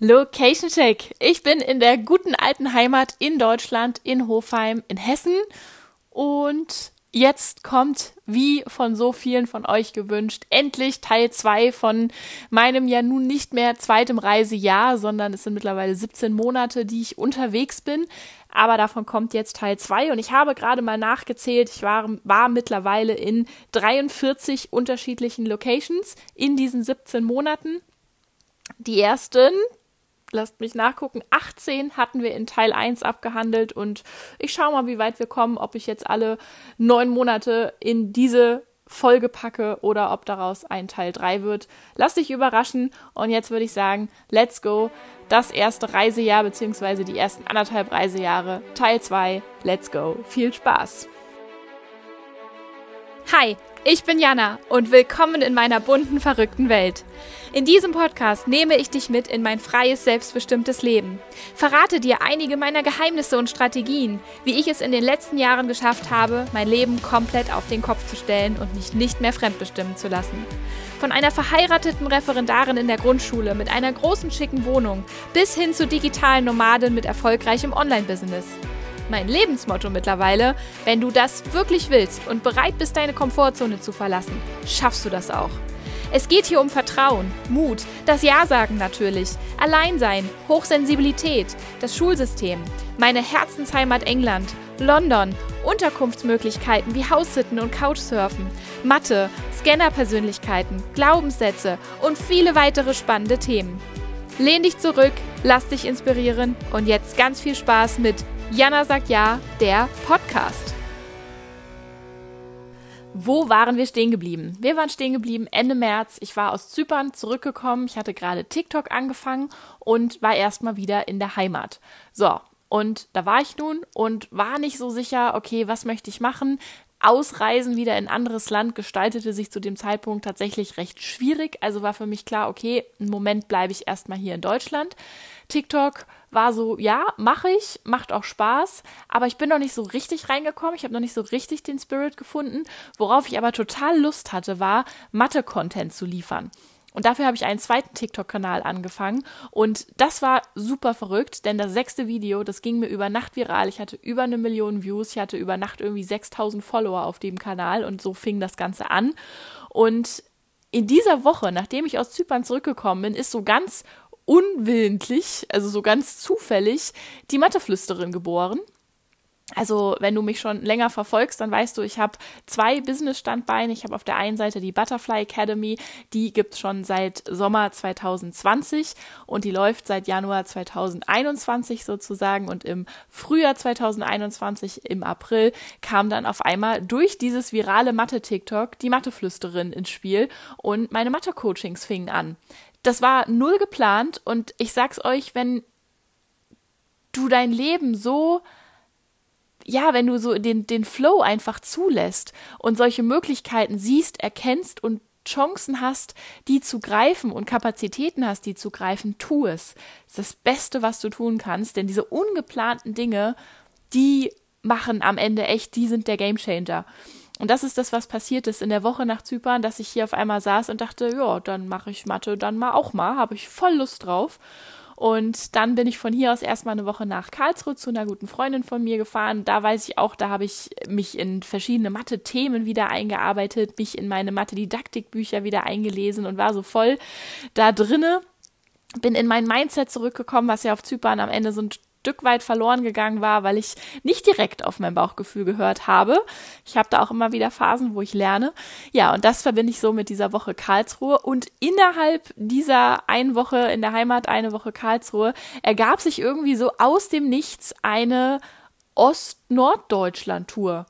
Location Check. Ich bin in der guten alten Heimat in Deutschland, in Hofheim, in Hessen. Und jetzt kommt, wie von so vielen von euch gewünscht, endlich Teil 2 von meinem ja nun nicht mehr zweitem Reisejahr, sondern es sind mittlerweile 17 Monate, die ich unterwegs bin. Aber davon kommt jetzt Teil 2 und ich habe gerade mal nachgezählt. Ich war, war mittlerweile in 43 unterschiedlichen Locations in diesen 17 Monaten. Die ersten lasst mich nachgucken, 18 hatten wir in Teil 1 abgehandelt und ich schaue mal, wie weit wir kommen, ob ich jetzt alle neun Monate in diese Folge packe oder ob daraus ein Teil 3 wird. Lass dich überraschen und jetzt würde ich sagen, let's go. Das erste Reisejahr bzw. die ersten anderthalb Reisejahre, Teil 2, let's go. Viel Spaß! Hi, ich bin Jana und willkommen in meiner bunten, verrückten Welt. In diesem Podcast nehme ich dich mit in mein freies, selbstbestimmtes Leben. Verrate dir einige meiner Geheimnisse und Strategien, wie ich es in den letzten Jahren geschafft habe, mein Leben komplett auf den Kopf zu stellen und mich nicht mehr fremdbestimmen zu lassen. Von einer verheirateten Referendarin in der Grundschule mit einer großen schicken Wohnung bis hin zu digitalen Nomaden mit erfolgreichem Online-Business mein Lebensmotto mittlerweile. Wenn du das wirklich willst und bereit bist, deine Komfortzone zu verlassen, schaffst du das auch. Es geht hier um Vertrauen, Mut, das Ja-Sagen natürlich, Alleinsein, Hochsensibilität, das Schulsystem, meine Herzensheimat England, London, Unterkunftsmöglichkeiten wie Haussitten und Couchsurfen, Mathe, Scannerpersönlichkeiten, Glaubenssätze und viele weitere spannende Themen. Lehn dich zurück, lass dich inspirieren und jetzt ganz viel Spaß mit Jana sagt ja, der Podcast. Wo waren wir stehen geblieben? Wir waren stehen geblieben Ende März. Ich war aus Zypern zurückgekommen. Ich hatte gerade TikTok angefangen und war erstmal wieder in der Heimat. So, und da war ich nun und war nicht so sicher, okay, was möchte ich machen? Ausreisen wieder in anderes Land gestaltete sich zu dem Zeitpunkt tatsächlich recht schwierig. Also war für mich klar, okay, einen Moment bleibe ich erstmal hier in Deutschland. TikTok war so, ja, mache ich, macht auch Spaß, aber ich bin noch nicht so richtig reingekommen, ich habe noch nicht so richtig den Spirit gefunden. Worauf ich aber total Lust hatte, war Mathe-Content zu liefern. Und dafür habe ich einen zweiten TikTok-Kanal angefangen. Und das war super verrückt, denn das sechste Video, das ging mir über Nacht viral. Ich hatte über eine Million Views. Ich hatte über Nacht irgendwie 6000 Follower auf dem Kanal. Und so fing das Ganze an. Und in dieser Woche, nachdem ich aus Zypern zurückgekommen bin, ist so ganz unwillentlich, also so ganz zufällig, die Matheflüsterin geboren. Also, wenn du mich schon länger verfolgst, dann weißt du, ich habe zwei Business-Standbeine. Ich habe auf der einen Seite die Butterfly Academy, die gibt's schon seit Sommer 2020 und die läuft seit Januar 2021 sozusagen. Und im Frühjahr 2021, im April, kam dann auf einmal durch dieses virale Mathe-TikTok die Matheflüsterin ins Spiel und meine Mathe-Coachings fingen an. Das war null geplant und ich sag's euch, wenn du dein Leben so ja, wenn du so den, den Flow einfach zulässt und solche Möglichkeiten siehst, erkennst und Chancen hast, die zu greifen und Kapazitäten hast, die zu greifen, tu es. Das ist das Beste, was du tun kannst, denn diese ungeplanten Dinge, die machen am Ende echt, die sind der Gamechanger. Und das ist das, was passiert ist in der Woche nach Zypern, dass ich hier auf einmal saß und dachte, ja, dann mache ich Mathe dann mal auch mal, habe ich voll Lust drauf. Und dann bin ich von hier aus erstmal eine Woche nach Karlsruhe zu einer guten Freundin von mir gefahren. Da weiß ich auch, da habe ich mich in verschiedene Mathe-Themen wieder eingearbeitet, mich in meine Mathe-Didaktikbücher wieder eingelesen und war so voll da drinne bin in mein Mindset zurückgekommen, was ja auf Zypern am Ende so ein Stück weit verloren gegangen war, weil ich nicht direkt auf mein Bauchgefühl gehört habe. Ich habe da auch immer wieder Phasen, wo ich lerne. Ja, und das verbinde ich so mit dieser Woche Karlsruhe. Und innerhalb dieser einen Woche in der Heimat, eine Woche Karlsruhe, ergab sich irgendwie so aus dem Nichts eine Ost-Norddeutschland-Tour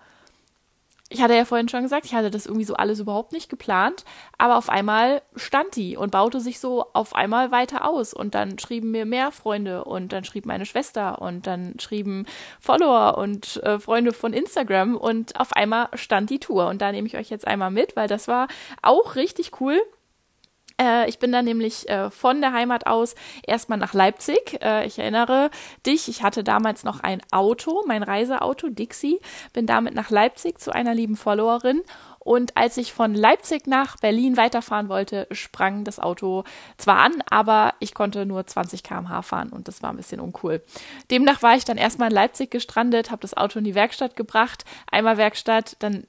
ich hatte ja vorhin schon gesagt, ich hatte das irgendwie so alles überhaupt nicht geplant, aber auf einmal stand die und baute sich so auf einmal weiter aus. Und dann schrieben mir mehr Freunde und dann schrieb meine Schwester und dann schrieben Follower und äh, Freunde von Instagram und auf einmal stand die Tour. Und da nehme ich euch jetzt einmal mit, weil das war auch richtig cool Äh, ich bin dann nämlich äh, von der Heimat aus erstmal nach Leipzig. Äh, ich erinnere dich, ich hatte damals noch ein Auto, mein Reiseauto, Dixie. Bin damit nach Leipzig zu einer lieben Followerin. Und als ich von Leipzig nach Berlin weiterfahren wollte, sprang das Auto zwar an, aber ich konnte nur 20 km/h fahren und das war ein bisschen uncool. Demnach war ich dann erstmal in Leipzig gestrandet, habe das Auto in die Werkstatt gebracht, einmal Werkstatt, dann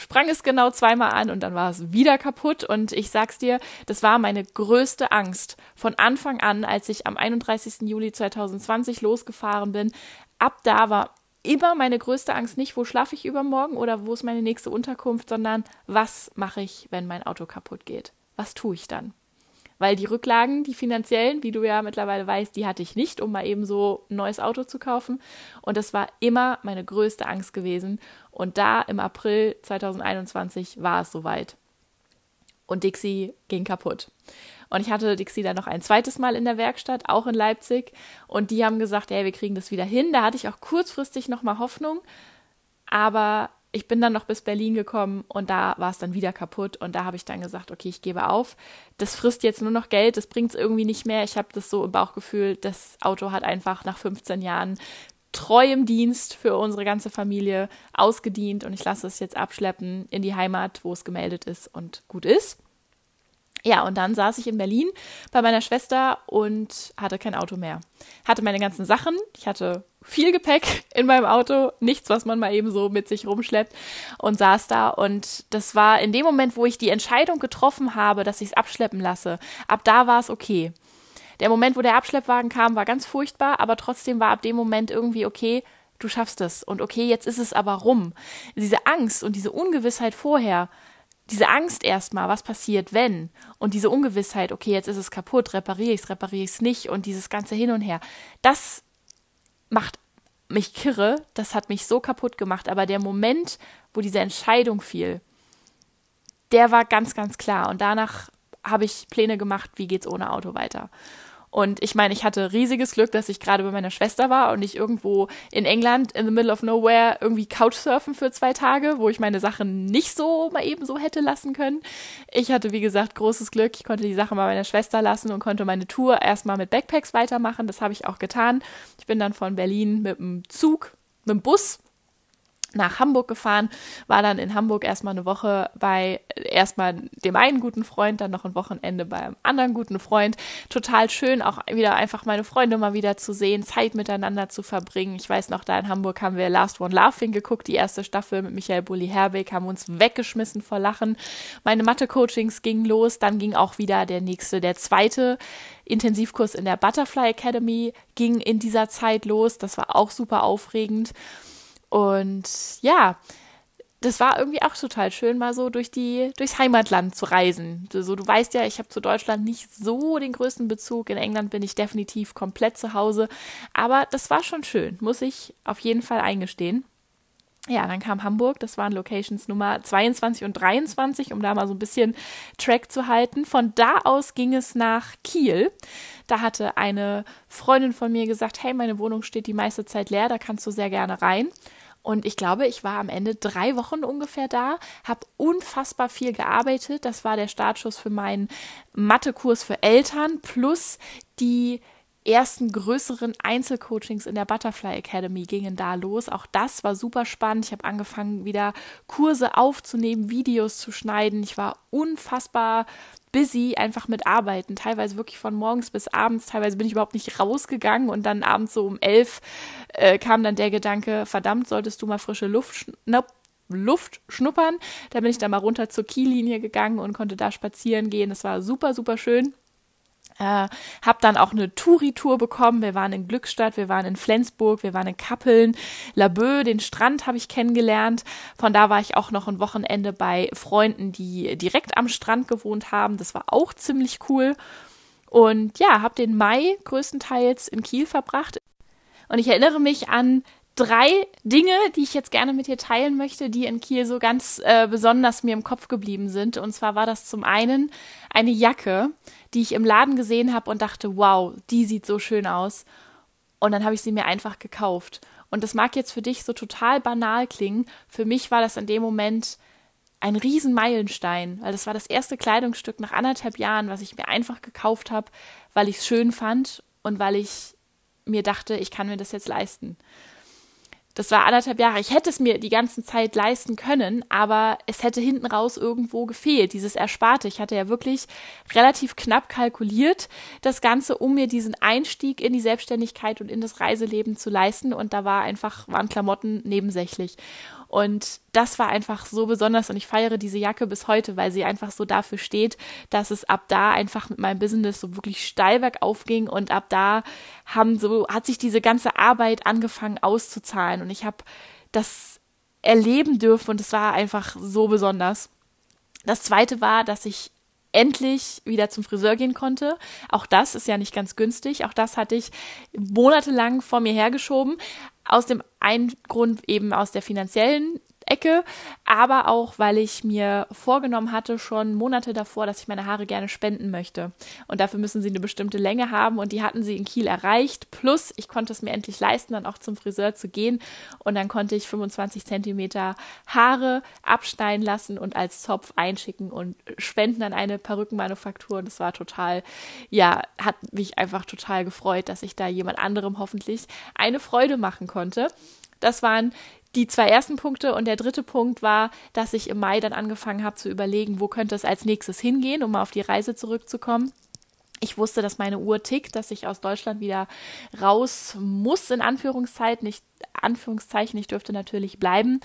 sprang es genau zweimal an und dann war es wieder kaputt. Und ich sag's dir, das war meine größte Angst von Anfang an, als ich am 31. Juli 2020 losgefahren bin. Ab da war immer meine größte Angst nicht, wo schlafe ich übermorgen oder wo ist meine nächste Unterkunft, sondern was mache ich, wenn mein Auto kaputt geht? Was tue ich dann? Weil die Rücklagen, die finanziellen, wie du ja mittlerweile weißt, die hatte ich nicht, um mal eben so ein neues Auto zu kaufen. Und das war immer meine größte Angst gewesen. Und da im April 2021 war es soweit. Und Dixie ging kaputt. Und ich hatte Dixie dann noch ein zweites Mal in der Werkstatt, auch in Leipzig. Und die haben gesagt, hey, wir kriegen das wieder hin. Da hatte ich auch kurzfristig nochmal Hoffnung. Aber ich bin dann noch bis Berlin gekommen und da war es dann wieder kaputt und da habe ich dann gesagt, okay, ich gebe auf. Das frisst jetzt nur noch Geld, das bringt es irgendwie nicht mehr. Ich habe das so im Bauchgefühl, das Auto hat einfach nach 15 Jahren treuem Dienst für unsere ganze Familie ausgedient und ich lasse es jetzt abschleppen in die Heimat, wo es gemeldet ist und gut ist. Ja, und dann saß ich in Berlin bei meiner Schwester und hatte kein Auto mehr. Hatte meine ganzen Sachen. Ich hatte viel Gepäck in meinem Auto, nichts, was man mal eben so mit sich rumschleppt und saß da. Und das war in dem Moment, wo ich die Entscheidung getroffen habe, dass ich es abschleppen lasse. Ab da war es okay. Der Moment, wo der Abschleppwagen kam, war ganz furchtbar, aber trotzdem war ab dem Moment irgendwie okay, du schaffst es. Und okay, jetzt ist es aber rum. Diese Angst und diese Ungewissheit vorher, diese Angst erstmal, was passiert, wenn? Und diese Ungewissheit, okay, jetzt ist es kaputt, repariere ich es, repariere ich es nicht und dieses ganze Hin und Her, das macht mich kirre, das hat mich so kaputt gemacht. Aber der Moment, wo diese Entscheidung fiel, der war ganz, ganz klar. Und danach habe ich Pläne gemacht, wie geht's ohne Auto weiter. Und ich meine, ich hatte riesiges Glück, dass ich gerade bei meiner Schwester war und nicht irgendwo in England in the middle of nowhere irgendwie Couchsurfen für zwei Tage, wo ich meine Sachen nicht so mal eben so hätte lassen können. Ich hatte, wie gesagt, großes Glück. Ich konnte die Sachen bei meiner Schwester lassen und konnte meine Tour erstmal mit Backpacks weitermachen. Das habe ich auch getan. Ich bin dann von Berlin mit dem Zug, mit dem Bus nach Hamburg gefahren, war dann in Hamburg erstmal eine Woche bei erstmal dem einen guten Freund, dann noch ein Wochenende beim anderen guten Freund. Total schön, auch wieder einfach meine Freunde mal wieder zu sehen, Zeit miteinander zu verbringen. Ich weiß noch, da in Hamburg haben wir Last One Laughing geguckt, die erste Staffel mit Michael Bulli Herbeck, haben uns weggeschmissen vor Lachen. Meine Mathe-Coachings gingen los, dann ging auch wieder der nächste, der zweite Intensivkurs in der Butterfly Academy ging in dieser Zeit los. Das war auch super aufregend. Und ja, das war irgendwie auch total schön, mal so durch die, durchs Heimatland zu reisen. So, du weißt ja, ich habe zu Deutschland nicht so den größten Bezug. In England bin ich definitiv komplett zu Hause. Aber das war schon schön, muss ich auf jeden Fall eingestehen. Ja, dann kam Hamburg, das waren Locations Nummer 22 und 23, um da mal so ein bisschen Track zu halten. Von da aus ging es nach Kiel. Da hatte eine Freundin von mir gesagt, hey, meine Wohnung steht die meiste Zeit leer, da kannst du sehr gerne rein. Und ich glaube, ich war am Ende drei Wochen ungefähr da, habe unfassbar viel gearbeitet. Das war der Startschuss für meinen Mathekurs für Eltern plus die ersten größeren Einzelcoachings in der Butterfly Academy gingen da los. Auch das war super spannend. Ich habe angefangen, wieder Kurse aufzunehmen, Videos zu schneiden. Ich war unfassbar busy einfach mit Arbeiten, teilweise wirklich von morgens bis abends, teilweise bin ich überhaupt nicht rausgegangen und dann abends so um elf äh, kam dann der Gedanke, verdammt, solltest du mal frische Luft schnappen. Luft schnuppern. Da bin ich dann mal runter zur Kiellinie gegangen und konnte da spazieren gehen. Das war super, super schön. Äh, hab dann auch eine Touri-Tour bekommen. Wir waren in Glückstadt, wir waren in Flensburg, wir waren in Kappeln, Laboe, den Strand habe ich kennengelernt. Von da war ich auch noch ein Wochenende bei Freunden, die direkt am Strand gewohnt haben. Das war auch ziemlich cool. Und ja, habe den Mai größtenteils in Kiel verbracht. Und ich erinnere mich an drei Dinge, die ich jetzt gerne mit dir teilen möchte, die in Kiel so ganz äh, besonders mir im Kopf geblieben sind. Und zwar war das zum einen eine Jacke, die ich im Laden gesehen habe und dachte, wow, die sieht so schön aus. Und dann habe ich sie mir einfach gekauft. Und das mag jetzt für dich so total banal klingen. Für mich war das in dem Moment ein Riesenmeilenstein, weil das war das erste Kleidungsstück nach anderthalb Jahren, was ich mir einfach gekauft habe, weil ich es schön fand und weil ich mir dachte, ich kann mir das jetzt leisten. Das war anderthalb Jahre. Ich hätte es mir die ganze Zeit leisten können, aber es hätte hinten raus irgendwo gefehlt, dieses Ersparte. Ich hatte ja wirklich relativ knapp kalkuliert, das Ganze, um mir diesen Einstieg in die Selbstständigkeit und in das Reiseleben zu leisten. Und da war einfach, waren Klamotten nebensächlich. Und das war einfach so besonders und ich feiere diese Jacke bis heute, weil sie einfach so dafür steht, dass es ab da einfach mit meinem Business so wirklich steil bergauf ging und ab da haben so, hat sich diese ganze Arbeit angefangen auszuzahlen und ich habe das erleben dürfen und es war einfach so besonders. Das zweite war, dass ich endlich wieder zum Friseur gehen konnte. Auch das ist ja nicht ganz günstig. Auch das hatte ich monatelang vor mir hergeschoben. Aus dem einen Grund eben aus der finanziellen Ecke, aber auch, weil ich mir vorgenommen hatte, schon Monate davor, dass ich meine Haare gerne spenden möchte. Und dafür müssen sie eine bestimmte Länge haben und die hatten sie in Kiel erreicht. Plus, ich konnte es mir endlich leisten, dann auch zum Friseur zu gehen. Und dann konnte ich 25 Zentimeter Haare abschneiden lassen und als Zopf einschicken und spenden an eine Perückenmanufaktur. Und das war total, ja, hat mich einfach total gefreut, dass ich da jemand anderem hoffentlich eine Freude machen konnte. Das waren die zwei ersten Punkte und der dritte Punkt war, dass ich im Mai dann angefangen habe zu überlegen, wo könnte es als nächstes hingehen, um mal auf die Reise zurückzukommen. Ich wusste, dass meine Uhr tickt, dass ich aus Deutschland wieder raus muss, in Anführungszeichen. Ich, Anführungszeichen, ich dürfte natürlich bleiben,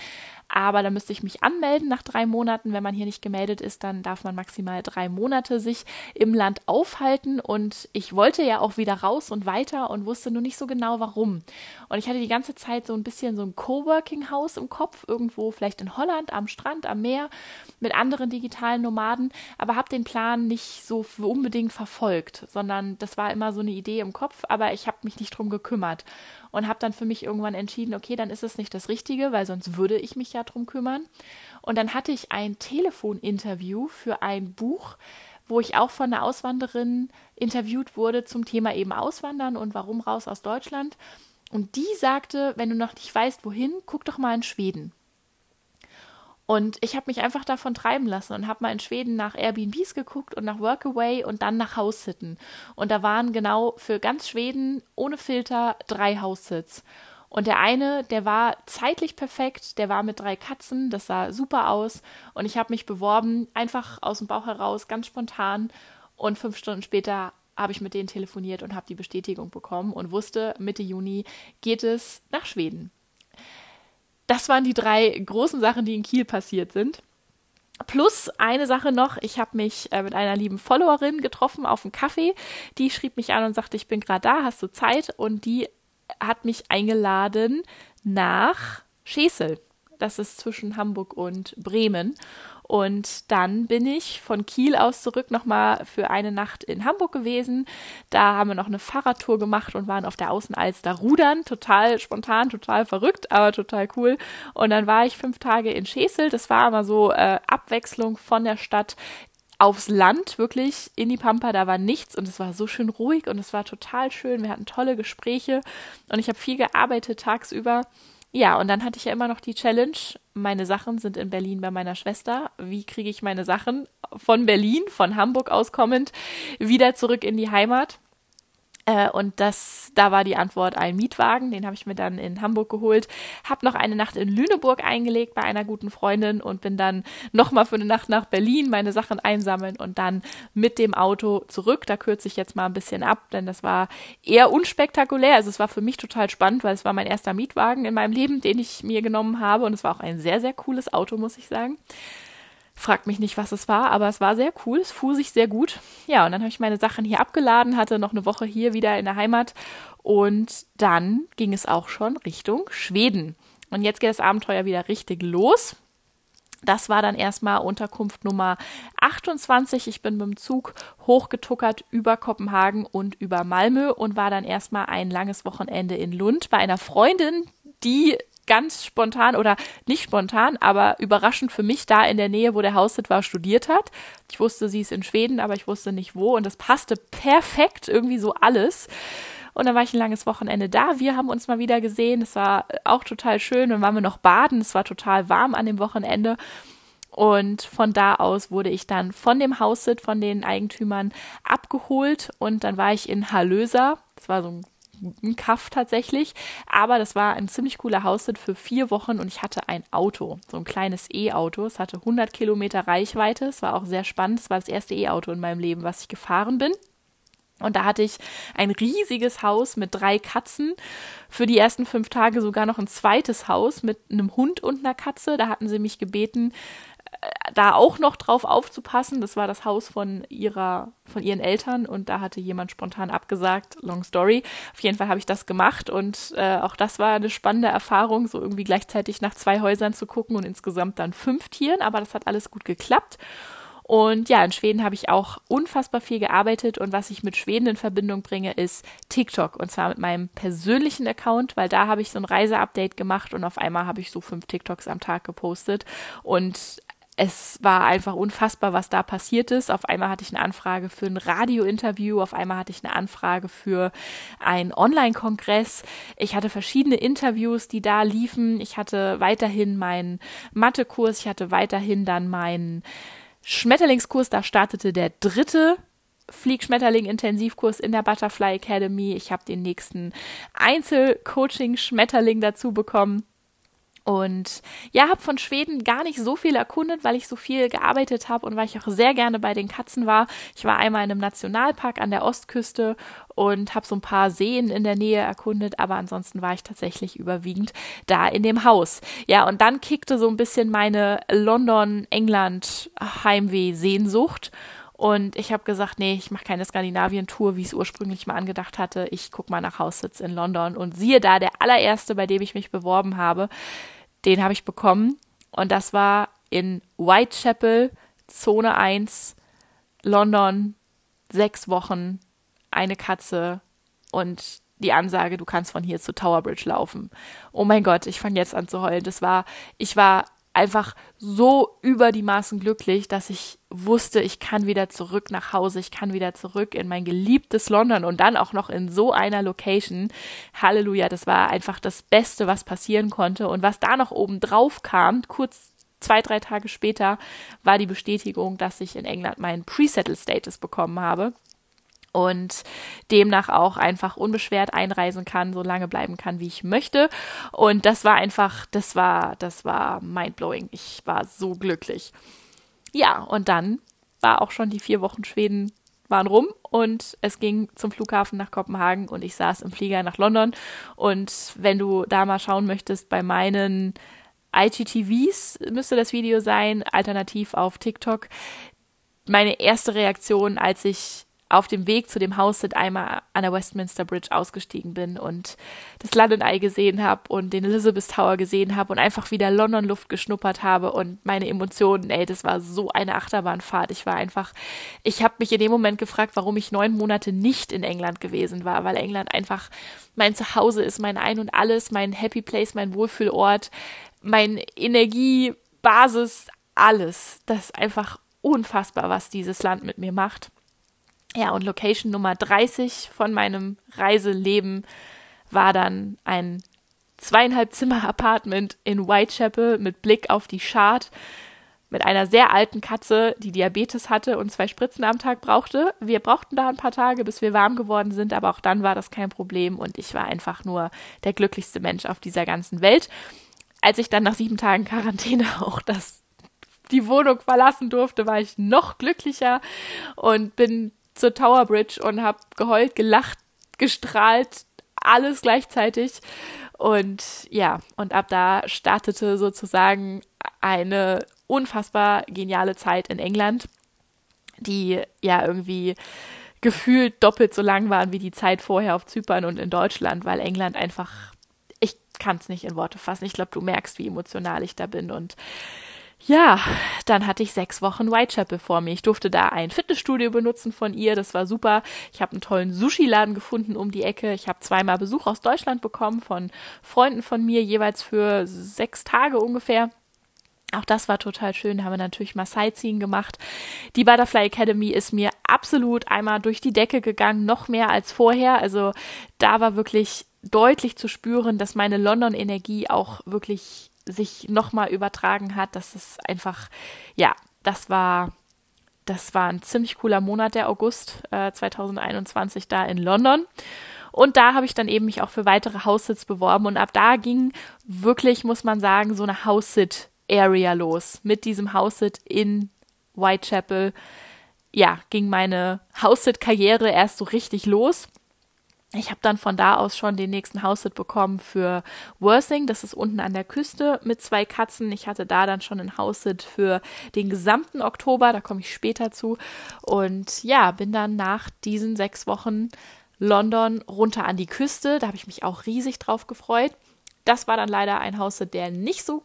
aber da müsste ich mich anmelden nach drei Monaten. Wenn man hier nicht gemeldet ist, dann darf man maximal drei Monate sich im Land aufhalten. Und ich wollte ja auch wieder raus und weiter und wusste nur nicht so genau warum. Und ich hatte die ganze Zeit so ein bisschen so ein Coworking-Haus im Kopf, irgendwo vielleicht in Holland, am Strand, am Meer, mit anderen digitalen Nomaden, aber habe den Plan nicht so unbedingt verfolgt, sondern das war immer so eine Idee im Kopf, aber ich habe mich nicht drum gekümmert und habe dann für mich irgendwann entschieden, okay, dann ist es nicht das Richtige, weil sonst würde ich mich ja drum kümmern. Und dann hatte ich ein Telefoninterview für ein Buch, wo ich auch von einer Auswanderin interviewt wurde zum Thema eben Auswandern und warum raus aus Deutschland. Und die sagte, wenn du noch nicht weißt, wohin, guck doch mal in Schweden. Und ich habe mich einfach davon treiben lassen und habe mal in Schweden nach Airbnbs geguckt und nach Workaway und dann nach Haussitten. Und da waren genau für ganz Schweden ohne Filter drei Haussits. Und der eine, der war zeitlich perfekt, der war mit drei Katzen, das sah super aus. Und ich habe mich beworben, einfach aus dem Bauch heraus, ganz spontan. Und fünf Stunden später habe ich mit denen telefoniert und habe die Bestätigung bekommen und wusste, Mitte Juni geht es nach Schweden. Das waren die drei großen Sachen, die in Kiel passiert sind. Plus eine Sache noch, ich habe mich äh, mit einer lieben Followerin getroffen auf dem Kaffee. Die schrieb mich an und sagte, ich bin gerade da, hast du Zeit? Und die hat mich eingeladen nach Schesel. Das ist zwischen Hamburg und Bremen. Und dann bin ich von Kiel aus zurück nochmal für eine Nacht in Hamburg gewesen. Da haben wir noch eine Fahrradtour gemacht und waren auf der Außenalster rudern. Total spontan, total verrückt, aber total cool. Und dann war ich fünf Tage in Schesel. Das war immer so äh, Abwechslung von der Stadt aufs Land, wirklich in die Pampa, da war nichts und es war so schön ruhig und es war total schön. Wir hatten tolle Gespräche und ich habe viel gearbeitet tagsüber ja, und dann hatte ich ja immer noch die Challenge, meine Sachen sind in Berlin bei meiner Schwester. Wie kriege ich meine Sachen von Berlin, von Hamburg aus kommend, wieder zurück in die Heimat? Äh, und das, da war die Antwort ein Mietwagen, den habe ich mir dann in Hamburg geholt, habe noch eine Nacht in Lüneburg eingelegt bei einer guten Freundin und bin dann nochmal für eine Nacht nach Berlin meine Sachen einsammeln und dann mit dem Auto zurück. Da kürze ich jetzt mal ein bisschen ab, denn das war eher unspektakulär. Also es war für mich total spannend, weil es war mein erster Mietwagen in meinem Leben, den ich mir genommen habe und es war auch ein sehr, sehr cooles Auto, muss ich sagen. Fragt mich nicht, was es war, aber es war sehr cool. Es fuhr sich sehr gut. Ja, und dann habe ich meine Sachen hier abgeladen, hatte noch eine Woche hier wieder in der Heimat und dann ging es auch schon Richtung Schweden. Und jetzt geht das Abenteuer wieder richtig los. Das war dann erstmal Unterkunft Nummer 28. Ich bin mit dem Zug hochgetuckert über Kopenhagen und über Malmö und war dann erstmal ein langes Wochenende in Lund bei einer Freundin, die ganz spontan oder nicht spontan, aber überraschend für mich da in der Nähe, wo der Haussit war, studiert hat. Ich wusste, sie ist in Schweden, aber ich wusste nicht wo und das passte perfekt, irgendwie so alles. Und dann war ich ein langes Wochenende da. Wir haben uns mal wieder gesehen. Es war auch total schön. Dann waren wir noch baden. Es war total warm an dem Wochenende. Und von da aus wurde ich dann von dem Haussit, von den Eigentümern abgeholt und dann war ich in Hallöser. Das war so ein ein Kaff tatsächlich. Aber das war ein ziemlich cooler Haussit für vier Wochen und ich hatte ein Auto, so ein kleines E-Auto. Es hatte 100 Kilometer Reichweite. Es war auch sehr spannend. Es war das erste E-Auto in meinem Leben, was ich gefahren bin. Und da hatte ich ein riesiges Haus mit drei Katzen. Für die ersten fünf Tage sogar noch ein zweites Haus mit einem Hund und einer Katze. Da hatten sie mich gebeten, da auch noch drauf aufzupassen. Das war das Haus von ihrer, von ihren Eltern und da hatte jemand spontan abgesagt. Long story. Auf jeden Fall habe ich das gemacht und äh, auch das war eine spannende Erfahrung, so irgendwie gleichzeitig nach zwei Häusern zu gucken und insgesamt dann fünf Tieren. Aber das hat alles gut geklappt. Und ja, in Schweden habe ich auch unfassbar viel gearbeitet und was ich mit Schweden in Verbindung bringe, ist TikTok und zwar mit meinem persönlichen Account, weil da habe ich so ein Reiseupdate gemacht und auf einmal habe ich so fünf TikToks am Tag gepostet und es war einfach unfassbar, was da passiert ist. Auf einmal hatte ich eine Anfrage für ein Radiointerview, auf einmal hatte ich eine Anfrage für einen Online-Kongress. Ich hatte verschiedene Interviews, die da liefen. Ich hatte weiterhin meinen Mathekurs, ich hatte weiterhin dann meinen Schmetterlingskurs, da startete der dritte Fliegschmetterling-Intensivkurs in der Butterfly Academy. Ich habe den nächsten Einzelcoaching-Schmetterling dazu bekommen. Und ja, habe von Schweden gar nicht so viel erkundet, weil ich so viel gearbeitet habe und weil ich auch sehr gerne bei den Katzen war. Ich war einmal in einem Nationalpark an der Ostküste und habe so ein paar Seen in der Nähe erkundet, aber ansonsten war ich tatsächlich überwiegend da in dem Haus. Ja, und dann kickte so ein bisschen meine London-England-Heimweh-Sehnsucht. Und ich habe gesagt, nee, ich mache keine Skandinavien-Tour, wie ich es ursprünglich mal angedacht hatte. Ich gucke mal nach Haussitz in London. Und siehe da, der allererste, bei dem ich mich beworben habe, den habe ich bekommen. Und das war in Whitechapel, Zone 1, London, sechs Wochen, eine Katze und die Ansage, du kannst von hier zu Tower Bridge laufen. Oh mein Gott, ich fange jetzt an zu heulen. Das war, ich war einfach so über die Maßen glücklich, dass ich wusste, ich kann wieder zurück nach Hause, ich kann wieder zurück in mein geliebtes London und dann auch noch in so einer Location. Halleluja, das war einfach das Beste, was passieren konnte. Und was da noch oben drauf kam, kurz zwei, drei Tage später, war die Bestätigung, dass ich in England meinen Pre-Settle-Status bekommen habe und demnach auch einfach unbeschwert einreisen kann, so lange bleiben kann, wie ich möchte. Und das war einfach, das war, das war mindblowing. Ich war so glücklich. Ja, und dann war auch schon die vier Wochen Schweden waren rum und es ging zum Flughafen nach Kopenhagen und ich saß im Flieger nach London. Und wenn du da mal schauen möchtest, bei meinen IGTVs müsste das Video sein, alternativ auf TikTok. Meine erste Reaktion, als ich auf dem Weg zu dem Haus sind einmal an der Westminster Bridge ausgestiegen bin und das London Eye gesehen habe und den Elizabeth Tower gesehen habe und einfach wieder London Luft geschnuppert habe und meine Emotionen, ey, das war so eine Achterbahnfahrt. Ich war einfach, ich habe mich in dem Moment gefragt, warum ich neun Monate nicht in England gewesen war, weil England einfach mein Zuhause ist, mein Ein und Alles, mein Happy Place, mein Wohlfühlort, mein Energiebasis, alles. Das ist einfach unfassbar, was dieses Land mit mir macht. Ja, und Location Nummer 30 von meinem Reiseleben war dann ein zweieinhalb Zimmer Apartment in Whitechapel mit Blick auf die Chart mit einer sehr alten Katze, die Diabetes hatte und zwei Spritzen am Tag brauchte. Wir brauchten da ein paar Tage, bis wir warm geworden sind, aber auch dann war das kein Problem und ich war einfach nur der glücklichste Mensch auf dieser ganzen Welt. Als ich dann nach sieben Tagen Quarantäne auch das die Wohnung verlassen durfte, war ich noch glücklicher und bin zur Tower Bridge und habe geheult, gelacht, gestrahlt, alles gleichzeitig. Und ja, und ab da startete sozusagen eine unfassbar geniale Zeit in England, die ja irgendwie gefühlt doppelt so lang waren wie die Zeit vorher auf Zypern und in Deutschland, weil England einfach, ich kann es nicht in Worte fassen. Ich glaube, du merkst, wie emotional ich da bin und ja, dann hatte ich sechs Wochen Whitechapel vor mir. Ich durfte da ein Fitnessstudio benutzen von ihr. Das war super. Ich habe einen tollen Sushi-Laden gefunden um die Ecke. Ich habe zweimal Besuch aus Deutschland bekommen von Freunden von mir, jeweils für sechs Tage ungefähr. Auch das war total schön. Da haben wir natürlich mal Sightseeing gemacht. Die Butterfly Academy ist mir absolut einmal durch die Decke gegangen, noch mehr als vorher. Also da war wirklich deutlich zu spüren, dass meine London-Energie auch wirklich sich nochmal übertragen hat. Das ist einfach, ja, das war, das war ein ziemlich cooler Monat, der August äh, 2021 da in London. Und da habe ich dann eben mich auch für weitere House-Sits beworben. Und ab da ging wirklich, muss man sagen, so eine House-Sit-Area los. Mit diesem House-Sit in Whitechapel. Ja, ging meine House-Sit-Karriere erst so richtig los. Ich habe dann von da aus schon den nächsten House-Sit bekommen für Worthing. Das ist unten an der Küste mit zwei Katzen. Ich hatte da dann schon einen House-Sit für den gesamten Oktober. Da komme ich später zu. Und ja, bin dann nach diesen sechs Wochen London runter an die Küste. Da habe ich mich auch riesig drauf gefreut. Das war dann leider ein Haus, der nicht so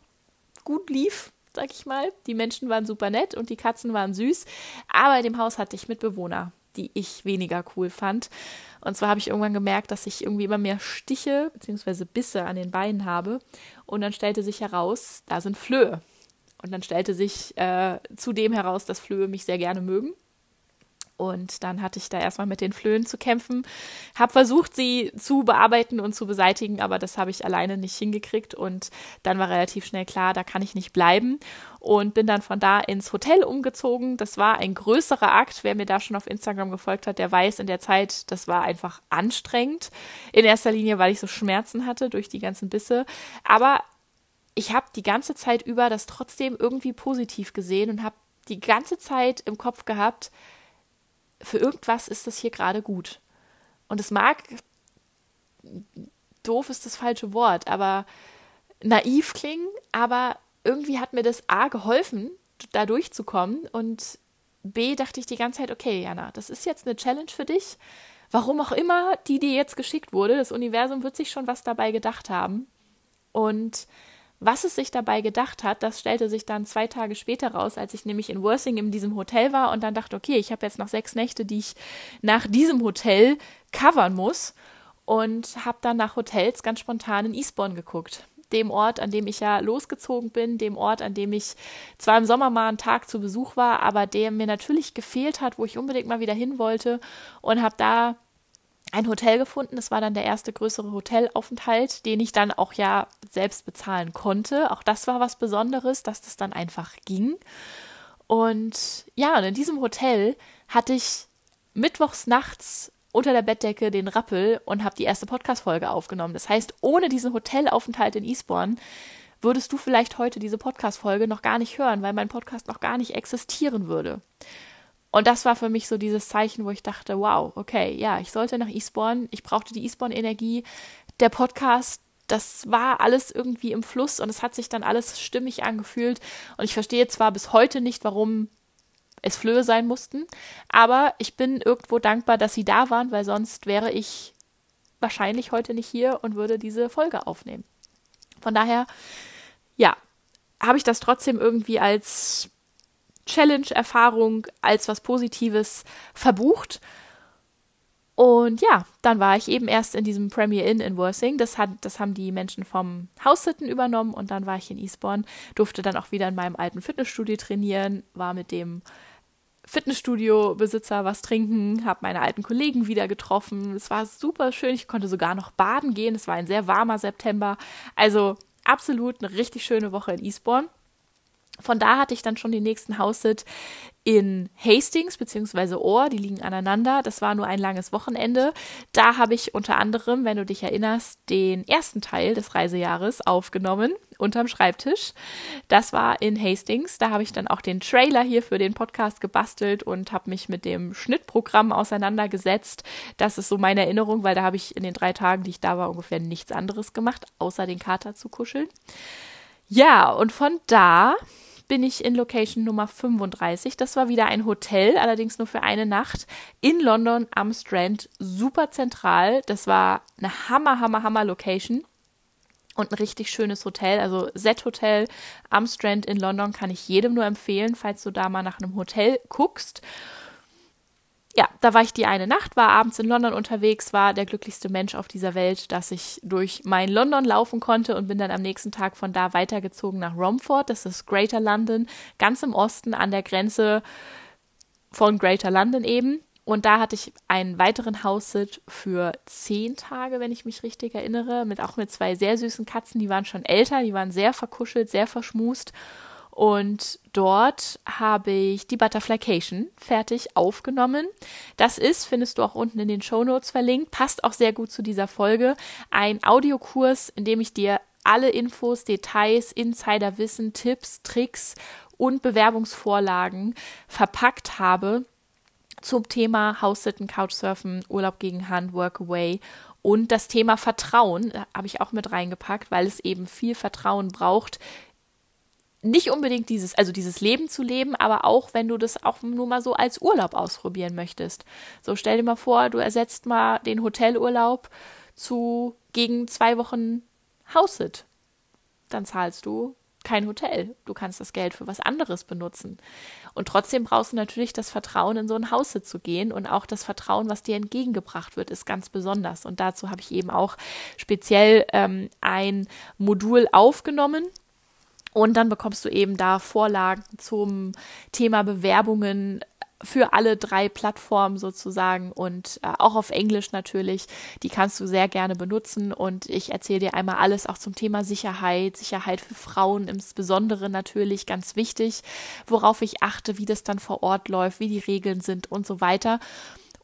gut lief, sag ich mal. Die Menschen waren super nett und die Katzen waren süß. Aber in dem Haus hatte ich Mitbewohner, die ich weniger cool fand. Und zwar habe ich irgendwann gemerkt, dass ich irgendwie immer mehr Stiche bzw. Bisse an den Beinen habe. Und dann stellte sich heraus, da sind Flöhe. Und dann stellte sich äh, zudem heraus, dass Flöhe mich sehr gerne mögen. Und dann hatte ich da erstmal mit den Flöhen zu kämpfen, habe versucht, sie zu bearbeiten und zu beseitigen, aber das habe ich alleine nicht hingekriegt. Und dann war relativ schnell klar, da kann ich nicht bleiben. Und bin dann von da ins Hotel umgezogen. Das war ein größerer Akt. Wer mir da schon auf Instagram gefolgt hat, der weiß in der Zeit, das war einfach anstrengend. In erster Linie, weil ich so Schmerzen hatte durch die ganzen Bisse. Aber ich habe die ganze Zeit über das trotzdem irgendwie positiv gesehen und habe die ganze Zeit im Kopf gehabt, für irgendwas ist das hier gerade gut. Und es mag, doof ist das falsche Wort, aber naiv klingen, aber irgendwie hat mir das A geholfen, da durchzukommen und B dachte ich die ganze Zeit, okay, Jana, das ist jetzt eine Challenge für dich. Warum auch immer die dir jetzt geschickt wurde, das Universum wird sich schon was dabei gedacht haben. Und was es sich dabei gedacht hat, das stellte sich dann zwei Tage später raus, als ich nämlich in Worthing in diesem Hotel war und dann dachte, okay, ich habe jetzt noch sechs Nächte, die ich nach diesem Hotel covern muss und habe dann nach Hotels ganz spontan in Eastbourne geguckt. Dem Ort, an dem ich ja losgezogen bin, dem Ort, an dem ich zwar im Sommer mal einen Tag zu Besuch war, aber der mir natürlich gefehlt hat, wo ich unbedingt mal wieder hin wollte und habe da ein Hotel gefunden. Das war dann der erste größere Hotelaufenthalt, den ich dann auch ja selbst bezahlen konnte. Auch das war was Besonderes, dass das dann einfach ging. Und ja, und in diesem Hotel hatte ich mittwochs nachts unter der Bettdecke den Rappel und habe die erste Podcast-Folge aufgenommen. Das heißt, ohne diesen Hotelaufenthalt in Eastbourne würdest du vielleicht heute diese Podcast-Folge noch gar nicht hören, weil mein Podcast noch gar nicht existieren würde. Und das war für mich so dieses Zeichen, wo ich dachte, wow, okay, ja, ich sollte nach Eastbourne, ich brauchte die Eastbourne-Energie. Der Podcast, das war alles irgendwie im Fluss und es hat sich dann alles stimmig angefühlt. Und ich verstehe zwar bis heute nicht, warum es Flöhe sein mussten, aber ich bin irgendwo dankbar, dass sie da waren, weil sonst wäre ich wahrscheinlich heute nicht hier und würde diese Folge aufnehmen. Von daher, ja, habe ich das trotzdem irgendwie als Challenge-Erfahrung als was Positives verbucht. Und ja, dann war ich eben erst in diesem Premier Inn in Worthing. Das, hat, das haben die Menschen vom Haussitten übernommen und dann war ich in Eastbourne, durfte dann auch wieder in meinem alten Fitnessstudio trainieren, war mit dem Fitnessstudio-Besitzer was trinken, habe meine alten Kollegen wieder getroffen. Es war super schön. Ich konnte sogar noch baden gehen. Es war ein sehr warmer September. Also absolut eine richtig schöne Woche in Eastbourne. Von da hatte ich dann schon den nächsten House-Sit in Hastings bzw. Ohr, die liegen aneinander. Das war nur ein langes Wochenende. Da habe ich unter anderem, wenn du dich erinnerst, den ersten Teil des Reisejahres aufgenommen unterm Schreibtisch. Das war in Hastings. Da habe ich dann auch den Trailer hier für den Podcast gebastelt und habe mich mit dem Schnittprogramm auseinandergesetzt. Das ist so meine Erinnerung, weil da habe ich in den drei Tagen, die ich da war, ungefähr nichts anderes gemacht, außer den Kater zu kuscheln. Ja, und von da bin ich in Location Nummer 35. Das war wieder ein Hotel, allerdings nur für eine Nacht in London am Strand, super zentral. Das war eine Hammer, Hammer, Hammer Location und ein richtig schönes Hotel. Also Z Hotel am Strand in London kann ich jedem nur empfehlen, falls du da mal nach einem Hotel guckst ja, da war ich die eine Nacht, war abends in London unterwegs, war der glücklichste Mensch auf dieser Welt, dass ich durch mein London laufen konnte und bin dann am nächsten Tag von da weitergezogen nach Romford. Das ist Greater London, ganz im Osten an der Grenze von Greater London eben. Und da hatte ich einen weiteren House-Sit für zehn Tage, wenn ich mich richtig erinnere, mit auch mit zwei sehr süßen Katzen. Die waren schon älter, die waren sehr verkuschelt, sehr verschmust. Und dort habe ich die Butterflycation fertig aufgenommen. Das ist, findest du auch unten in den Show Notes verlinkt, passt auch sehr gut zu dieser Folge. Ein Audiokurs, in dem ich dir alle Infos, Details, Insiderwissen, Tipps, Tricks und Bewerbungsvorlagen verpackt habe zum Thema House-Sitten, Couchsurfen, Urlaub gegen Hand, Workaway und das Thema Vertrauen äh, habe ich auch mit reingepackt, weil es eben viel Vertrauen braucht. Nicht unbedingt dieses, also dieses Leben zu leben, aber auch wenn du das auch nur mal so als Urlaub ausprobieren möchtest. So stell dir mal vor, du ersetzt mal den Hotelurlaub zu gegen zwei Wochen House-Sit. Dann zahlst du kein Hotel. Du kannst das Geld für was anderes benutzen. Und trotzdem brauchst du natürlich das Vertrauen, in so ein Haus zu gehen. Und auch das Vertrauen, was dir entgegengebracht wird, ist ganz besonders. Und dazu habe ich eben auch speziell ähm, ein Modul aufgenommen. Und dann bekommst du eben da Vorlagen zum Thema Bewerbungen, für alle drei Plattformen sozusagen und äh, auch auf Englisch natürlich. Die kannst du sehr gerne benutzen und ich erzähle dir einmal alles auch zum Thema Sicherheit, Sicherheit für Frauen insbesondere natürlich ganz wichtig, worauf ich achte, wie das dann vor Ort läuft, wie die Regeln sind und so weiter.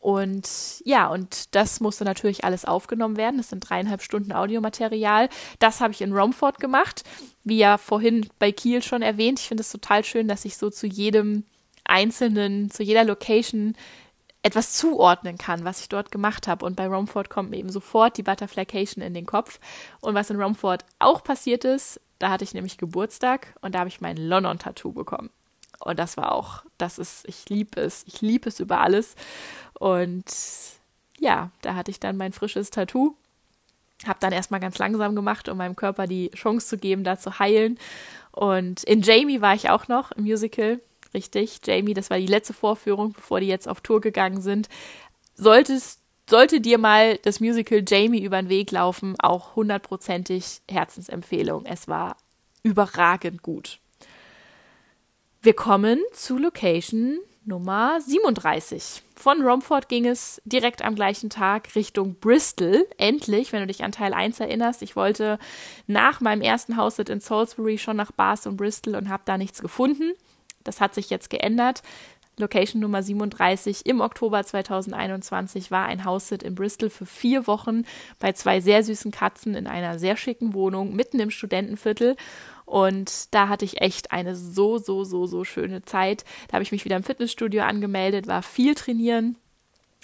Und ja, und das musste natürlich alles aufgenommen werden. Das sind dreieinhalb Stunden Audiomaterial. Das habe ich in Romford gemacht, wie ja vorhin bei Kiel schon erwähnt. Ich finde es total schön, dass ich so zu jedem einzelnen, zu jeder Location etwas zuordnen kann, was ich dort gemacht habe. Und bei Romford kommt mir eben sofort die Butterflycation in den Kopf. Und was in Romford auch passiert ist, da hatte ich nämlich Geburtstag und da habe ich mein London-Tattoo bekommen. Und das war auch, das ist, ich liebe es, ich liebe es über alles. Und ja, da hatte ich dann mein frisches Tattoo. Habe dann erstmal ganz langsam gemacht, um meinem Körper die Chance zu geben, da zu heilen. Und in Jamie war ich auch noch im Musical richtig. Jamie, das war die letzte Vorführung, bevor die jetzt auf Tour gegangen sind. Solltest, sollte dir mal das Musical Jamie über den Weg laufen, auch hundertprozentig Herzensempfehlung. Es war überragend gut. Wir kommen zu Location Nummer 37. Von Romford ging es direkt am gleichen Tag Richtung Bristol. Endlich, wenn du dich an Teil 1 erinnerst. Ich wollte nach meinem ersten Haussit in Salisbury schon nach Bath und Bristol und habe da nichts gefunden. Das hat sich jetzt geändert. Location Nummer 37 im Oktober 2021 war ein House-Sit in Bristol für vier Wochen bei zwei sehr süßen Katzen in einer sehr schicken Wohnung mitten im Studentenviertel. Und da hatte ich echt eine so, so, so, so schöne Zeit. Da habe ich mich wieder im Fitnessstudio angemeldet, war viel trainieren,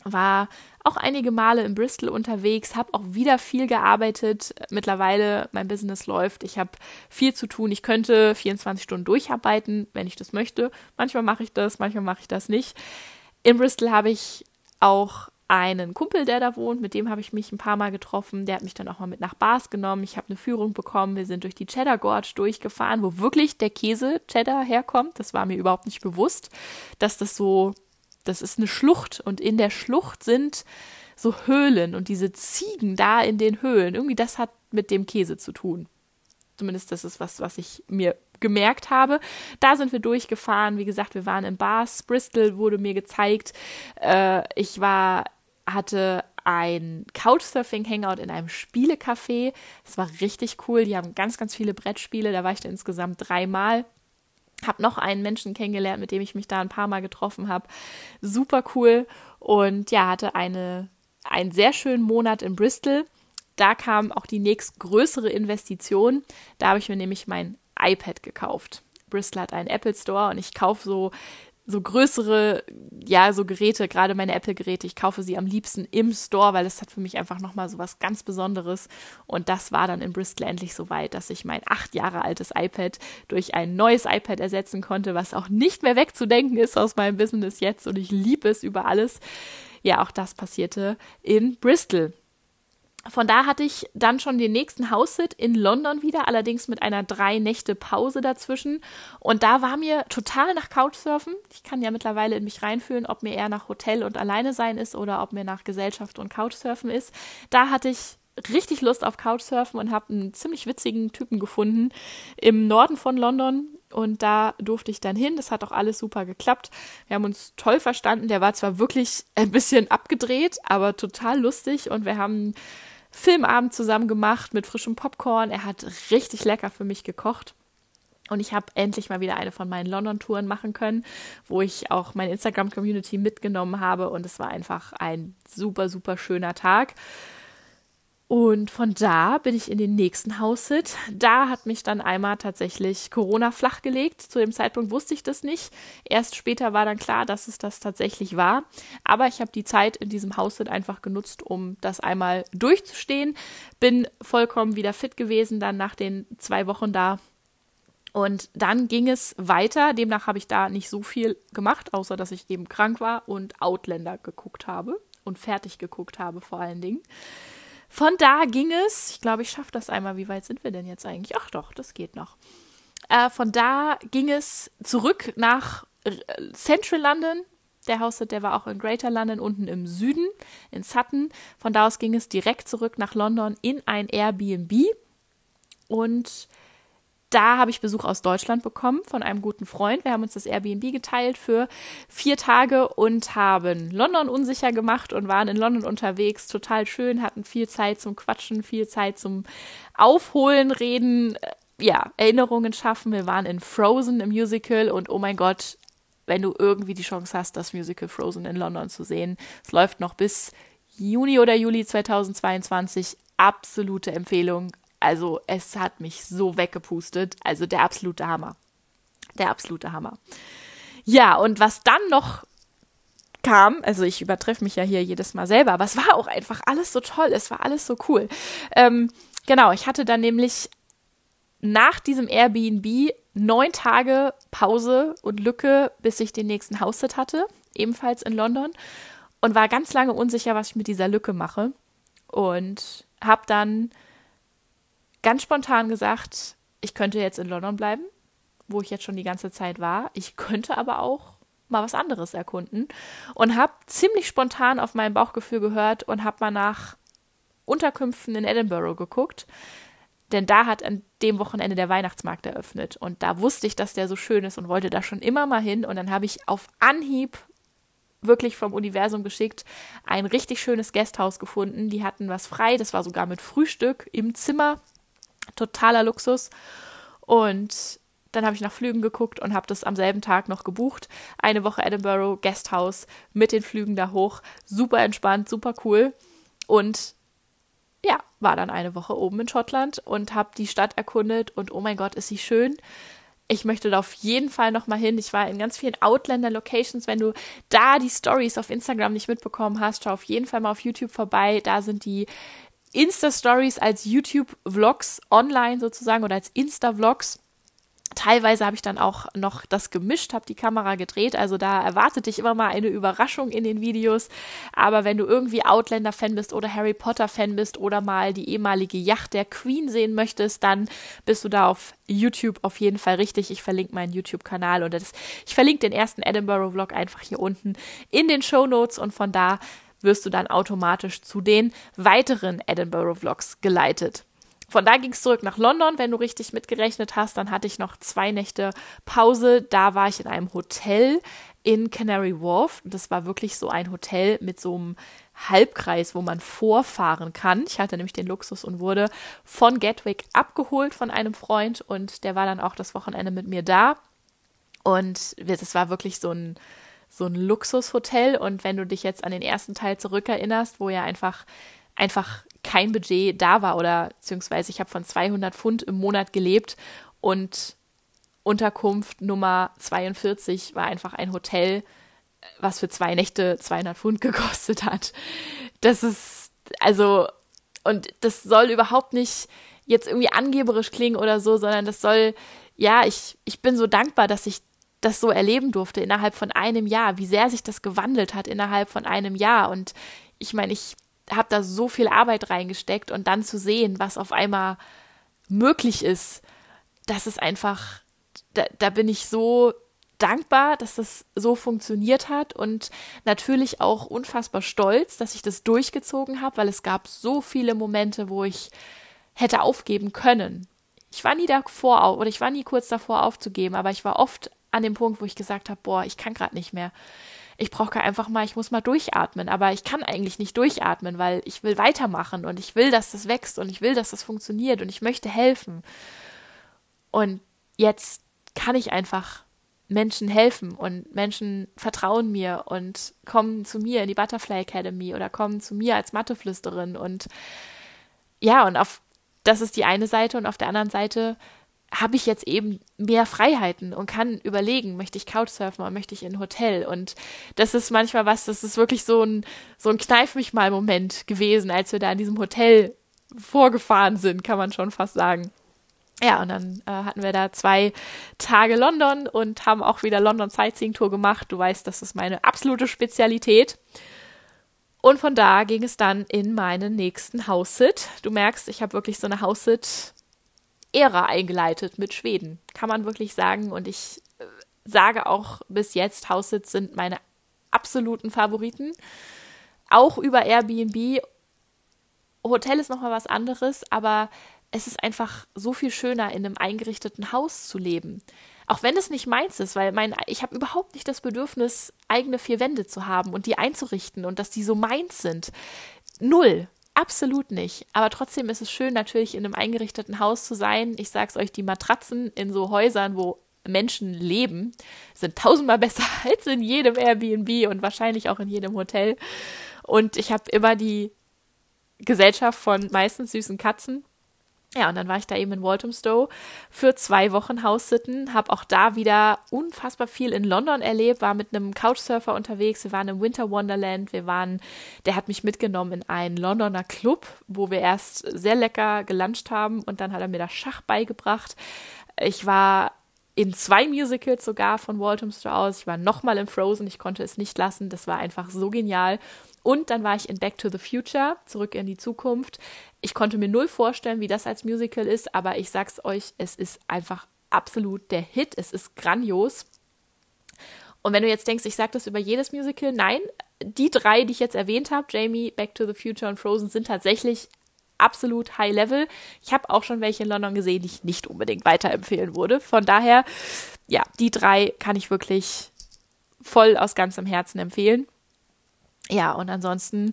war auch einige Male in Bristol unterwegs, habe auch wieder viel gearbeitet. Mittlerweile mein Business läuft, ich habe viel zu tun. Ich könnte 24 Stunden durcharbeiten, wenn ich das möchte. Manchmal mache ich das, manchmal mache ich das nicht. In Bristol habe ich auch einen Kumpel, der da wohnt, mit dem habe ich mich ein paar Mal getroffen. Der hat mich dann auch mal mit nach Bars genommen. Ich habe eine Führung bekommen. Wir sind durch die Cheddar Gorge durchgefahren, wo wirklich der Käse Cheddar herkommt. Das war mir überhaupt nicht bewusst, dass das so das ist eine Schlucht und in der Schlucht sind so Höhlen und diese Ziegen da in den Höhlen, irgendwie das hat mit dem Käse zu tun. Zumindest das ist was, was ich mir gemerkt habe. Da sind wir durchgefahren. Wie gesagt, wir waren in Bars. Bristol wurde mir gezeigt. Äh, ich war, hatte ein Couchsurfing-Hangout in einem Spielecafé. Das war richtig cool. Die haben ganz, ganz viele Brettspiele. Da war ich da insgesamt dreimal. Habe noch einen Menschen kennengelernt, mit dem ich mich da ein paar Mal getroffen habe. Super cool. Und ja, hatte eine, einen sehr schönen Monat in Bristol. Da kam auch die nächstgrößere Investition. Da habe ich mir nämlich mein iPad gekauft. Bristol hat einen Apple Store und ich kaufe so so größere, ja, so Geräte, gerade meine Apple-Geräte, ich kaufe sie am liebsten im Store, weil es hat für mich einfach nochmal so was ganz Besonderes. Und das war dann in Bristol endlich so weit, dass ich mein acht Jahre altes iPad durch ein neues iPad ersetzen konnte, was auch nicht mehr wegzudenken ist aus meinem Business jetzt. Und ich liebe es über alles. Ja, auch das passierte in Bristol. Von da hatte ich dann schon den nächsten House-Sit in London wieder, allerdings mit einer drei Nächte Pause dazwischen. Und da war mir total nach Couchsurfen. Ich kann ja mittlerweile in mich reinfühlen, ob mir eher nach Hotel und alleine sein ist oder ob mir nach Gesellschaft und Couchsurfen ist. Da hatte ich richtig Lust auf Couchsurfen und habe einen ziemlich witzigen Typen gefunden im Norden von London. und da durfte ich dann hin. Das hat auch alles super geklappt. Wir haben uns toll verstanden. Der war zwar wirklich ein bisschen abgedreht, aber total lustig. Und wir haben Filmabend zusammen gemacht mit frischem Popcorn. Er hat richtig lecker für mich gekocht. Und ich habe endlich mal wieder eine von meinen London-Touren machen können, wo ich auch meine Instagram-Community mitgenommen habe. Und es war einfach ein super, super schöner Tag. Und von da bin ich in den nächsten House-Sit. Da hat mich dann einmal tatsächlich Corona flachgelegt. Zu dem Zeitpunkt wusste ich das nicht. Erst später war dann klar, dass es das tatsächlich war. Aber ich habe die Zeit in diesem House-Sit einfach genutzt, um das einmal durchzustehen. Bin vollkommen wieder fit gewesen, dann nach den zwei Wochen da. Und dann ging es weiter. Demnach habe ich da nicht so viel gemacht, außer dass ich eben krank war und Outlander geguckt habe und fertig geguckt habe vor allen Dingen. Von da ging es, ich glaube, ich schaffe das einmal. Wie weit sind wir denn jetzt eigentlich? Ach doch, das geht noch. Äh, von da ging es zurück nach äh, Central London. Der Haussitz, der war auch in Greater London, unten im Süden, in Sutton. Von da aus ging es direkt zurück nach London in ein Airbnb. Und da habe ich Besuch aus Deutschland bekommen von einem guten Freund. Wir haben uns das Airbnb geteilt für vier Tage und haben London unsicher gemacht und waren in London unterwegs. Total schön, hatten viel Zeit zum Quatschen, viel Zeit zum Aufholen, Reden, äh, ja, Erinnerungen schaffen. Wir waren in Frozen im Musical und oh mein Gott, wenn du irgendwie die Chance hast, das Musical Frozen in London zu sehen. Es läuft noch bis Juni oder Juli 2022. Absolute Empfehlung. Also es hat mich so weggepustet. Also der absolute Hammer. Der absolute Hammer. Ja, und was dann noch kam, also ich übertreffe mich ja hier jedes Mal selber, aber es war auch einfach alles so toll, es war alles so cool. Ähm, genau, ich hatte dann nämlich nach diesem Airbnb neun Tage Pause und Lücke, bis ich den nächsten Haussit hatte, ebenfalls in London, und war ganz lange unsicher, was ich mit dieser Lücke mache. Und habe dann ganz spontan gesagt, ich könnte jetzt in London bleiben, wo ich jetzt schon die ganze Zeit war. Ich könnte aber auch mal was anderes erkunden. Und habe ziemlich spontan auf mein Bauchgefühl gehört und habe mal nach Unterkünften in Edinburgh geguckt, denn da hat an dem Wochenende der Weihnachtsmarkt eröffnet. Und da wusste ich, dass der so schön ist und wollte da schon immer mal hin. Und dann habe ich auf Anhieb wirklich vom Universum geschickt ein richtig schönes Gasthaus gefunden. Die hatten was frei, das war sogar mit Frühstück im Zimmer totaler Luxus. Und dann habe ich nach Flügen geguckt und habe das am selben Tag noch gebucht. Eine Woche Edinburgh, Guesthouse mit den Flügen da hoch. Super entspannt, super cool. Und ja, war dann eine Woche oben in Schottland und habe die Stadt erkundet und oh mein Gott, ist sie schön. Ich möchte da auf jeden Fall noch mal hin. Ich war in ganz vielen Outlander-Locations. Wenn du da die Stories auf Instagram nicht mitbekommen hast, schau auf jeden Fall mal auf YouTube vorbei. Da sind die Insta-Stories als YouTube-Vlogs online sozusagen oder als Insta-Vlogs. Teilweise habe ich dann auch noch das gemischt, habe die Kamera gedreht, also da erwartet dich immer mal eine Überraschung in den Videos. Aber wenn du irgendwie Outlander-Fan bist oder Harry Potter-Fan bist oder mal die ehemalige Yacht der Queen sehen möchtest, dann bist du da auf YouTube auf jeden Fall richtig. Ich verlinke meinen YouTube-Kanal und das, ich verlinke den ersten Edinburgh-Vlog einfach hier unten in den Show Notes und von da wirst du dann automatisch zu den weiteren Edinburgh-Vlogs geleitet. Von da ging es zurück nach London. Wenn du richtig mitgerechnet hast, dann hatte ich noch zwei Nächte Pause. Da war ich in einem Hotel in Canary Wharf. Das war wirklich so ein Hotel mit so einem Halbkreis, wo man vorfahren kann. Ich hatte nämlich den Luxus und wurde von Gatwick abgeholt von einem Freund und der war dann auch das Wochenende mit mir da. Und das war wirklich so ein so ein Luxushotel. Und wenn du dich jetzt an den ersten Teil zurückerinnerst, wo ja einfach, einfach kein Budget da war oder beziehungsweise ich habe von 200 Pfund im Monat gelebt und Unterkunft Nummer 42 war einfach ein Hotel, was für zwei Nächte 200 Pfund gekostet hat. Das ist, also, und das soll überhaupt nicht jetzt irgendwie angeberisch klingen oder so, sondern das soll, ja, ich, ich bin so dankbar, dass ich das so erleben durfte innerhalb von einem Jahr, wie sehr sich das gewandelt hat innerhalb von einem Jahr. Und ich meine, ich habe da so viel Arbeit reingesteckt und dann zu sehen, was auf einmal möglich ist, das ist einfach, da, da bin ich so dankbar, dass das so funktioniert hat und natürlich auch unfassbar stolz, dass ich das durchgezogen habe, weil es gab so viele Momente, wo ich hätte aufgeben können. ich war nie davor oder ich war nie kurz davor aufzugeben, aber ich war oft an dem Punkt, wo ich gesagt habe, boah, ich kann gerade nicht mehr. Ich brauche einfach mal, ich muss mal durchatmen, aber ich kann eigentlich nicht durchatmen, weil ich will weitermachen und ich will, dass das wächst und ich will, dass das funktioniert und ich möchte helfen. Und jetzt kann ich einfach Menschen helfen und Menschen vertrauen mir und kommen zu mir in die Butterfly Academy oder kommen zu mir als Matheflüsterin und ja, und auf das ist die eine Seite und auf der anderen Seite habe ich jetzt eben mehr Freiheiten und kann überlegen, möchte ich Couchsurfen oder möchte ich in ein Hotel? Und das ist manchmal was, das ist wirklich so ein, so ein Kneif mich mal Moment gewesen, als wir da in diesem Hotel vorgefahren sind, kann man schon fast sagen. Ja, und dann äh, hatten wir da zwei Tage London und haben auch wieder London Sightseeing Tour gemacht. Du weißt, das ist meine absolute Spezialität. Und von da ging es dann in meinen nächsten House-Sit. Du merkst, ich habe wirklich so eine House-Sit-Ära eingeleitet mit Schweden. Kann man wirklich sagen. Und ich äh, sage auch bis jetzt, House-Sits sind meine absoluten Favoriten. Auch über Airbnb. Hotel ist nochmal was anderes, aber es ist einfach so viel schöner, in einem eingerichteten Haus zu leben. Auch wenn es nicht meins ist, weil mein, ich habe überhaupt nicht das Bedürfnis, eigene vier Wände zu haben und die einzurichten und dass die so meins sind. Null. Absolut nicht. Aber trotzdem ist es schön, natürlich in einem eingerichteten Haus zu sein. Ich sag's euch, die Matratzen in so Häusern, wo Menschen leben, sind tausendmal besser als in jedem Airbnb und wahrscheinlich auch in jedem Hotel. Und ich habe immer die Gesellschaft von meistens süßen Katzen ja, und dann war ich da eben in Walthamstow für zwei Wochen Haussitten, habe auch da wieder unfassbar viel in London erlebt, war mit einem Couchsurfer unterwegs, wir waren im Winter Wonderland, wir waren, der hat mich mitgenommen in einen Londoner Club, wo wir erst sehr lecker geluncht haben und dann hat er mir das Schach beigebracht. Ich war in zwei Musicals sogar von Walthamstow aus. Ich war nochmal in Frozen, ich konnte es nicht lassen. Das war einfach so genial. Und dann war ich in Back to the Future, zurück in die Zukunft. Ich konnte mir null vorstellen, wie das als Musical ist, aber ich sag's euch, es ist einfach absolut der Hit. Es ist grandios. Und wenn du jetzt denkst, ich sage das über jedes Musical, nein, die drei, die ich jetzt erwähnt habe, Jamie, Back to the Future und Frozen, sind tatsächlich absolut high level. Ich habe auch schon welche in London gesehen, die ich nicht unbedingt weiterempfehlen würde. Von daher, ja, die drei kann ich wirklich voll aus ganzem Herzen empfehlen. Ja, und ansonsten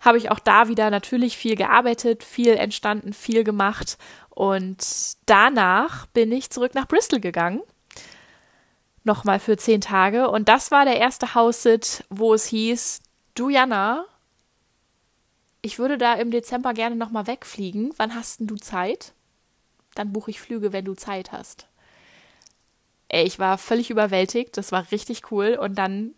habe ich auch da wieder natürlich viel gearbeitet, viel entstanden, viel gemacht. Und danach bin ich zurück nach Bristol gegangen. Nochmal für zehn Tage. Und das war der erste House-Sit, wo es hieß, du Jana, ich würde da im Dezember gerne nochmal wegfliegen. Wann hast denn du Zeit? Dann buche ich Flüge, wenn du Zeit hast. Ey, ich war völlig überwältigt. Das war richtig cool. Und dann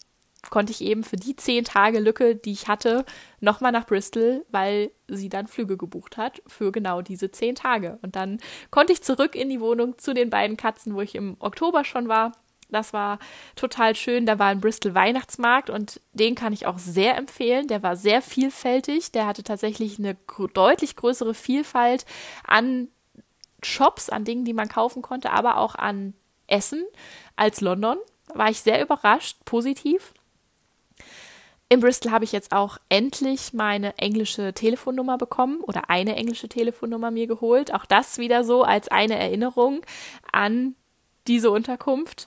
konnte ich eben für die zehn Tage Lücke, die ich hatte, nochmal nach Bristol, weil sie dann Flüge gebucht hat für genau diese zehn Tage. Und dann konnte ich zurück in die Wohnung zu den beiden Katzen, wo ich im Oktober schon war. Das war total schön. Da war ein Bristol Weihnachtsmarkt und den kann ich auch sehr empfehlen. Der war sehr vielfältig. Der hatte tatsächlich eine deutlich größere Vielfalt an Shops, an Dingen, die man kaufen konnte, aber auch an Essen als London. War ich sehr überrascht, positiv. In Bristol habe ich jetzt auch endlich meine englische Telefonnummer bekommen oder eine englische Telefonnummer mir geholt. Auch das wieder so als eine Erinnerung an diese Unterkunft.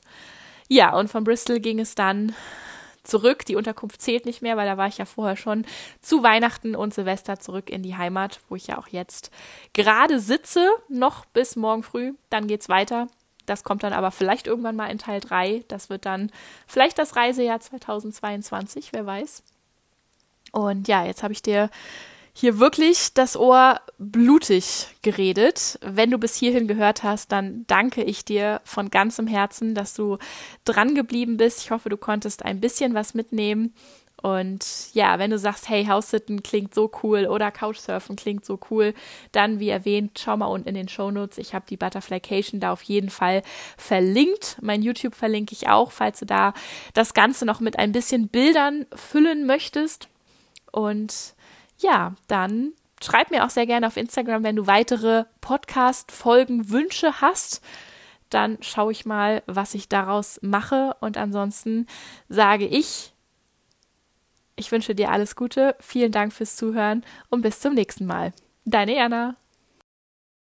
Ja, und von Bristol ging es dann zurück. Die Unterkunft zählt nicht mehr, weil da war ich ja vorher schon zu Weihnachten und Silvester zurück in die Heimat, wo ich ja auch jetzt gerade sitze, noch bis morgen früh. Dann geht's weiter das kommt dann aber vielleicht irgendwann mal in Teil 3. Das wird dann vielleicht das Reisejahr 2022, wer weiß. Und ja, jetzt habe ich dir hier wirklich das Ohr blutig geredet. Wenn du bis hierhin gehört hast, dann danke ich dir von ganzem Herzen, dass du dran geblieben bist. Ich hoffe, du konntest ein bisschen was mitnehmen. Und ja, wenn du sagst, hey, House-Sitten klingt so cool oder Couchsurfen klingt so cool, dann, wie erwähnt, schau mal unten in den Show Notes. Ich habe die Butterflycation da auf jeden Fall verlinkt. Mein YouTube verlinke ich auch, falls du da das Ganze noch mit ein bisschen Bildern füllen möchtest. Und ja, dann schreib mir auch sehr gerne auf Instagram, wenn du weitere Podcast-Folgen Wünsche hast dann schaue ich mal, was ich daraus mache. Und ansonsten sage ich ich wünsche dir alles Gute, vielen Dank fürs Zuhören und bis zum nächsten Mal. Deine Jana.